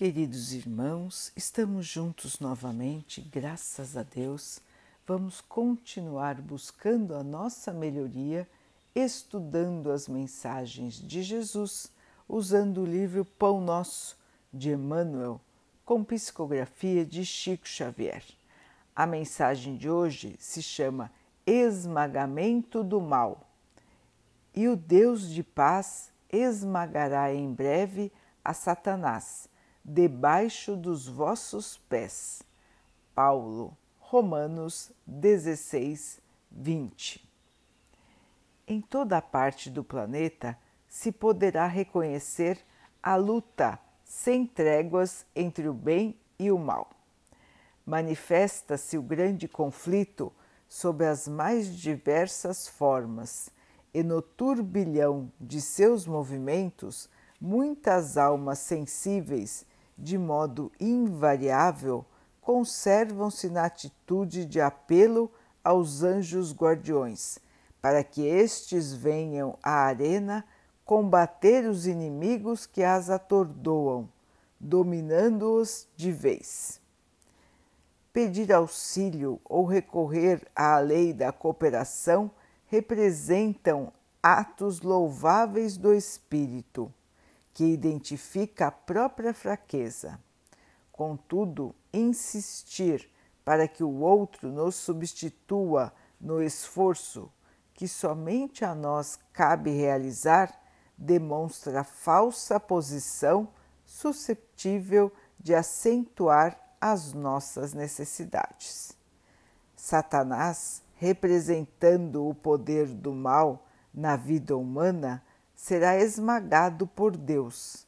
Queridos irmãos, estamos juntos novamente, graças a Deus. Vamos continuar buscando a nossa melhoria, estudando as mensagens de Jesus, usando o livro Pão Nosso de Emmanuel, com psicografia de Chico Xavier. A mensagem de hoje se chama Esmagamento do Mal. E o Deus de paz esmagará em breve a Satanás debaixo dos vossos pés. Paulo, Romanos 16, 20. Em toda a parte do planeta se poderá reconhecer a luta sem tréguas entre o bem e o mal. Manifesta-se o grande conflito sob as mais diversas formas, e no turbilhão de seus movimentos, muitas almas sensíveis de modo invariável, conservam-se na atitude de apelo aos anjos guardiões, para que estes venham à arena combater os inimigos que as atordoam, dominando-os de vez. Pedir auxílio ou recorrer à lei da cooperação representam atos louváveis do espírito que identifica a própria fraqueza. Contudo, insistir para que o outro nos substitua no esforço que somente a nós cabe realizar demonstra falsa posição susceptível de acentuar as nossas necessidades. Satanás, representando o poder do mal na vida humana, será esmagado por Deus.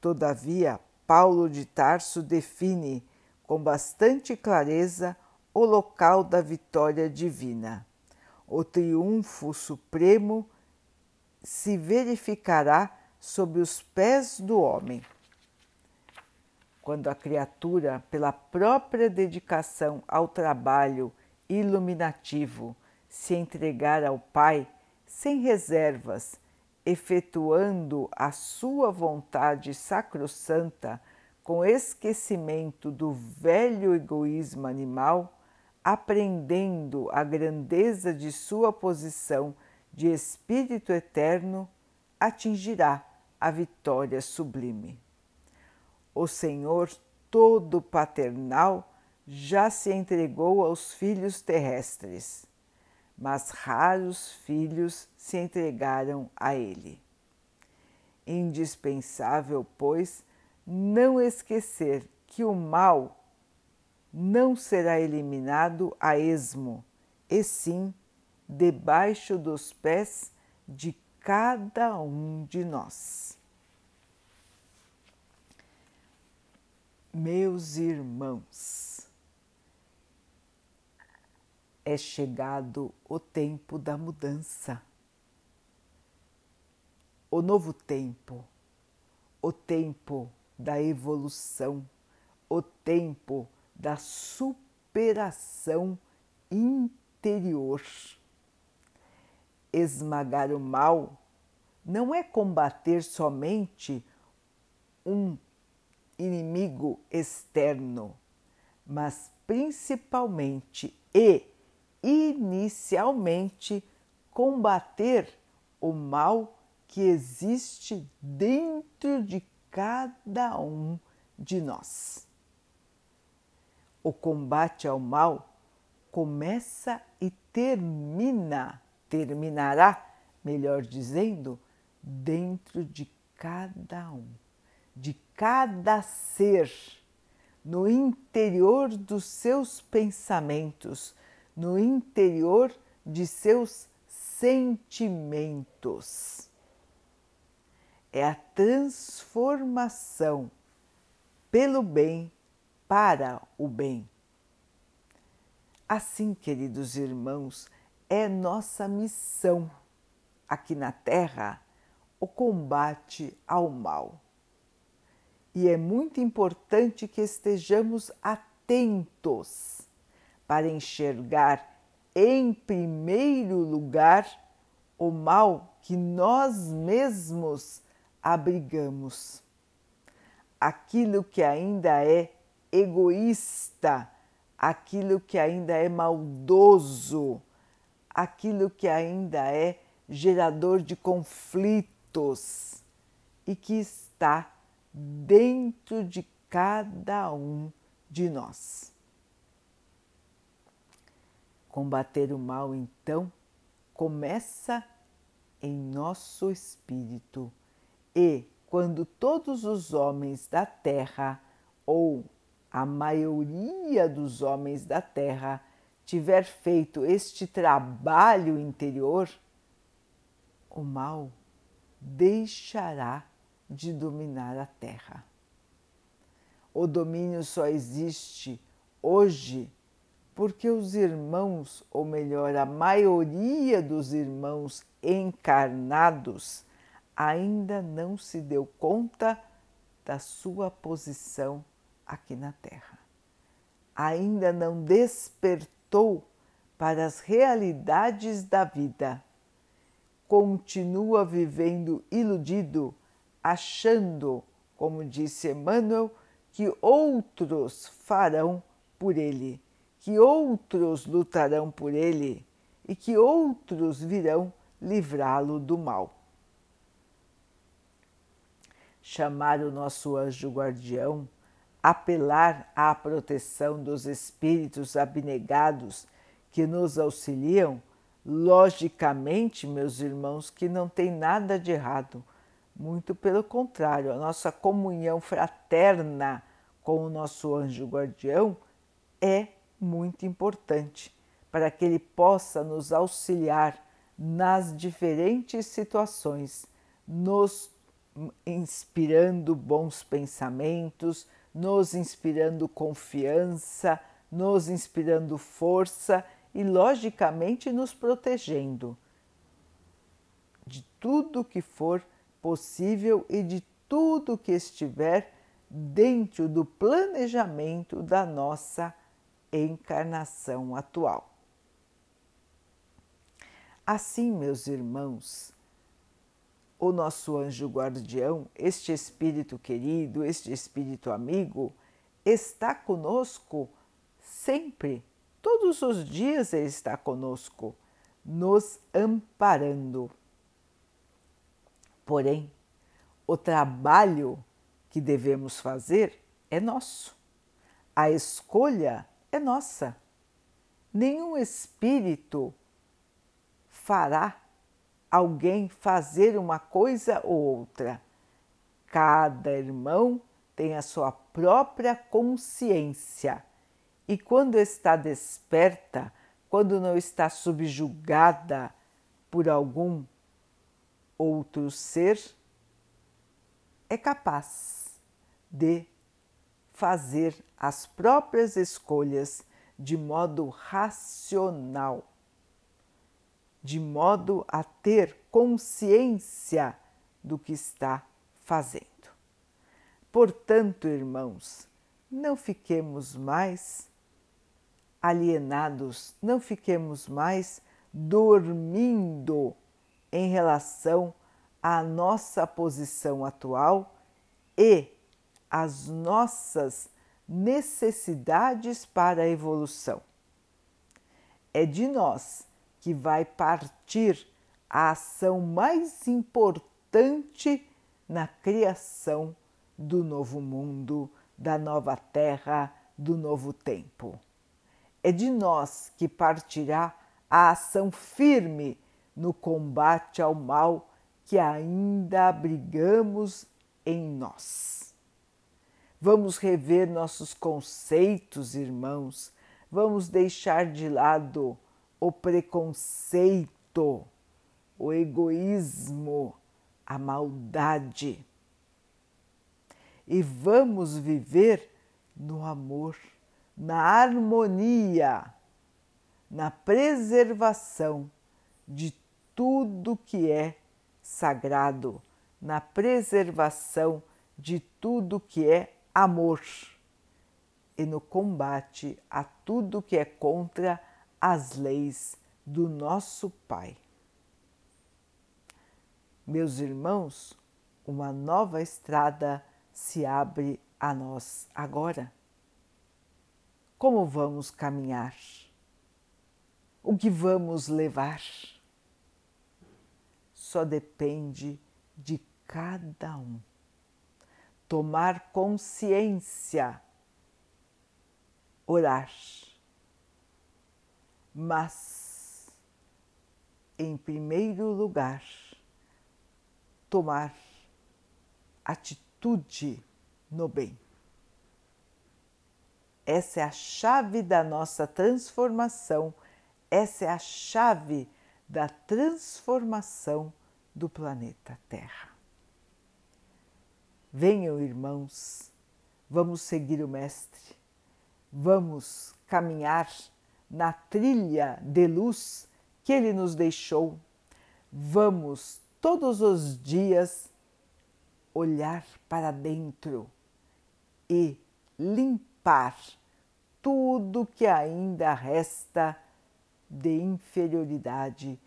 Todavia, Paulo de Tarso define com bastante clareza o local da vitória divina. O triunfo supremo se verificará sob os pés do homem. Quando a criatura, pela própria dedicação ao trabalho iluminativo, se entregar ao Pai sem reservas efetuando a sua vontade sacrossanta com esquecimento do velho egoísmo animal, aprendendo a grandeza de sua posição de Espírito eterno, atingirá a vitória sublime. O Senhor todo paternal já se entregou aos filhos terrestres mas raros filhos se entregaram a ele. Indispensável, pois, não esquecer que o mal não será eliminado a esmo, e sim debaixo dos pés de cada um de nós. Meus irmãos, é chegado o tempo da mudança. O novo tempo, o tempo da evolução, o tempo da superação interior. Esmagar o mal não é combater somente um inimigo externo, mas principalmente e inicialmente combater o mal que existe dentro de cada um de nós. O combate ao mal começa e termina, terminará, melhor dizendo, dentro de cada um, de cada ser, no interior dos seus pensamentos, no interior de seus sentimentos. É a transformação pelo bem para o bem. Assim, queridos irmãos, é nossa missão aqui na Terra o combate ao mal. E é muito importante que estejamos atentos para enxergar em primeiro lugar o mal que nós mesmos abrigamos. aquilo que ainda é egoísta, aquilo que ainda é maldoso, aquilo que ainda é gerador de conflitos e que está dentro de cada um de nós. Combater o mal, então, começa em nosso espírito e quando todos os homens da terra ou a maioria dos homens da terra tiver feito este trabalho interior, o mal deixará de dominar a terra. O domínio só existe hoje porque os irmãos, ou melhor, a maioria dos irmãos encarnados, ainda não se deu conta da sua posição aqui na Terra. Ainda não despertou para as realidades da vida. Continua vivendo iludido, achando, como disse Emmanuel, que outros farão por ele, que outros lutarão por ele e que outros virão livrá-lo do mal chamar o nosso anjo guardião, apelar à proteção dos espíritos abnegados que nos auxiliam, logicamente, meus irmãos, que não tem nada de errado. Muito pelo contrário, a nossa comunhão fraterna com o nosso anjo guardião é muito importante para que ele possa nos auxiliar nas diferentes situações, nos inspirando bons pensamentos, nos inspirando confiança, nos inspirando força e, logicamente, nos protegendo de tudo que for possível e de tudo que estiver dentro do planejamento da nossa encarnação atual. Assim, meus irmãos, o nosso anjo guardião, este espírito querido, este espírito amigo, está conosco sempre, todos os dias ele está conosco, nos amparando. Porém, o trabalho que devemos fazer é nosso. A escolha é nossa. Nenhum espírito fará alguém fazer uma coisa ou outra. Cada irmão tem a sua própria consciência e, quando está desperta, quando não está subjugada por algum outro ser, é capaz de fazer as próprias escolhas de modo racional de modo a ter consciência do que está fazendo. Portanto, irmãos, não fiquemos mais alienados, não fiquemos mais dormindo em relação à nossa posição atual e às nossas necessidades para a evolução. É de nós que vai partir a ação mais importante na criação do novo mundo, da nova terra, do novo tempo. É de nós que partirá a ação firme no combate ao mal que ainda abrigamos em nós. Vamos rever nossos conceitos, irmãos, vamos deixar de lado o preconceito, o egoísmo, a maldade. E vamos viver no amor, na harmonia, na preservação de tudo que é sagrado, na preservação de tudo que é amor e no combate a tudo que é contra as leis do nosso Pai. Meus irmãos, uma nova estrada se abre a nós agora. Como vamos caminhar? O que vamos levar? Só depende de cada um. Tomar consciência, orar. Mas, em primeiro lugar, tomar atitude no bem. Essa é a chave da nossa transformação, essa é a chave da transformação do planeta Terra. Venham, irmãos, vamos seguir o Mestre, vamos caminhar na trilha de luz que ele nos deixou. Vamos todos os dias olhar para dentro e limpar tudo que ainda resta de inferioridade,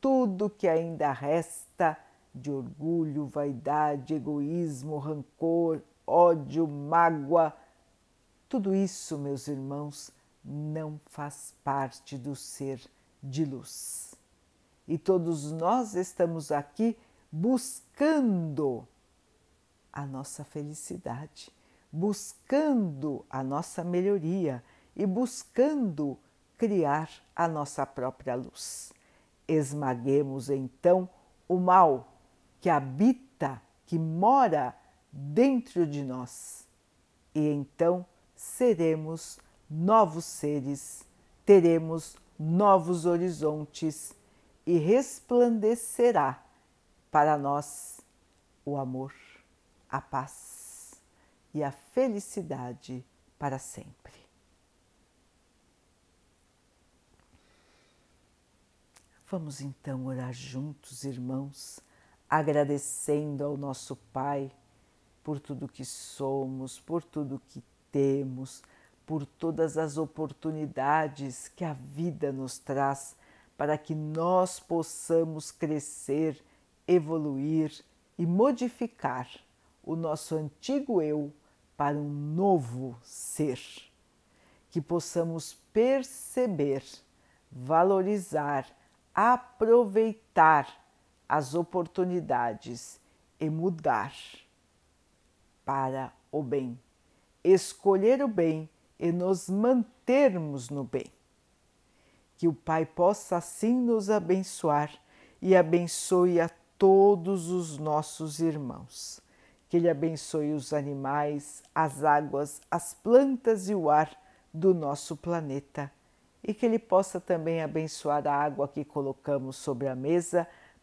tudo que ainda resta de orgulho, vaidade, egoísmo, rancor, ódio, mágoa. Tudo isso, meus irmãos, não faz parte do ser de luz. E todos nós estamos aqui buscando a nossa felicidade, buscando a nossa melhoria e buscando criar a nossa própria luz. Esmaguemos então o mal que habita, que mora dentro de nós, e então seremos novos seres, teremos novos horizontes e resplandecerá para nós o amor a paz e a felicidade para sempre. Vamos então orar juntos, irmãos, agradecendo ao nosso Pai por tudo que somos, por tudo que temos, por todas as oportunidades que a vida nos traz para que nós possamos crescer, evoluir e modificar o nosso antigo eu para um novo ser, que possamos perceber, valorizar, aproveitar as oportunidades e mudar para o bem, escolher o bem e nos mantermos no bem. Que o Pai possa assim nos abençoar e abençoe a todos os nossos irmãos. Que Ele abençoe os animais, as águas, as plantas e o ar do nosso planeta. E que Ele possa também abençoar a água que colocamos sobre a mesa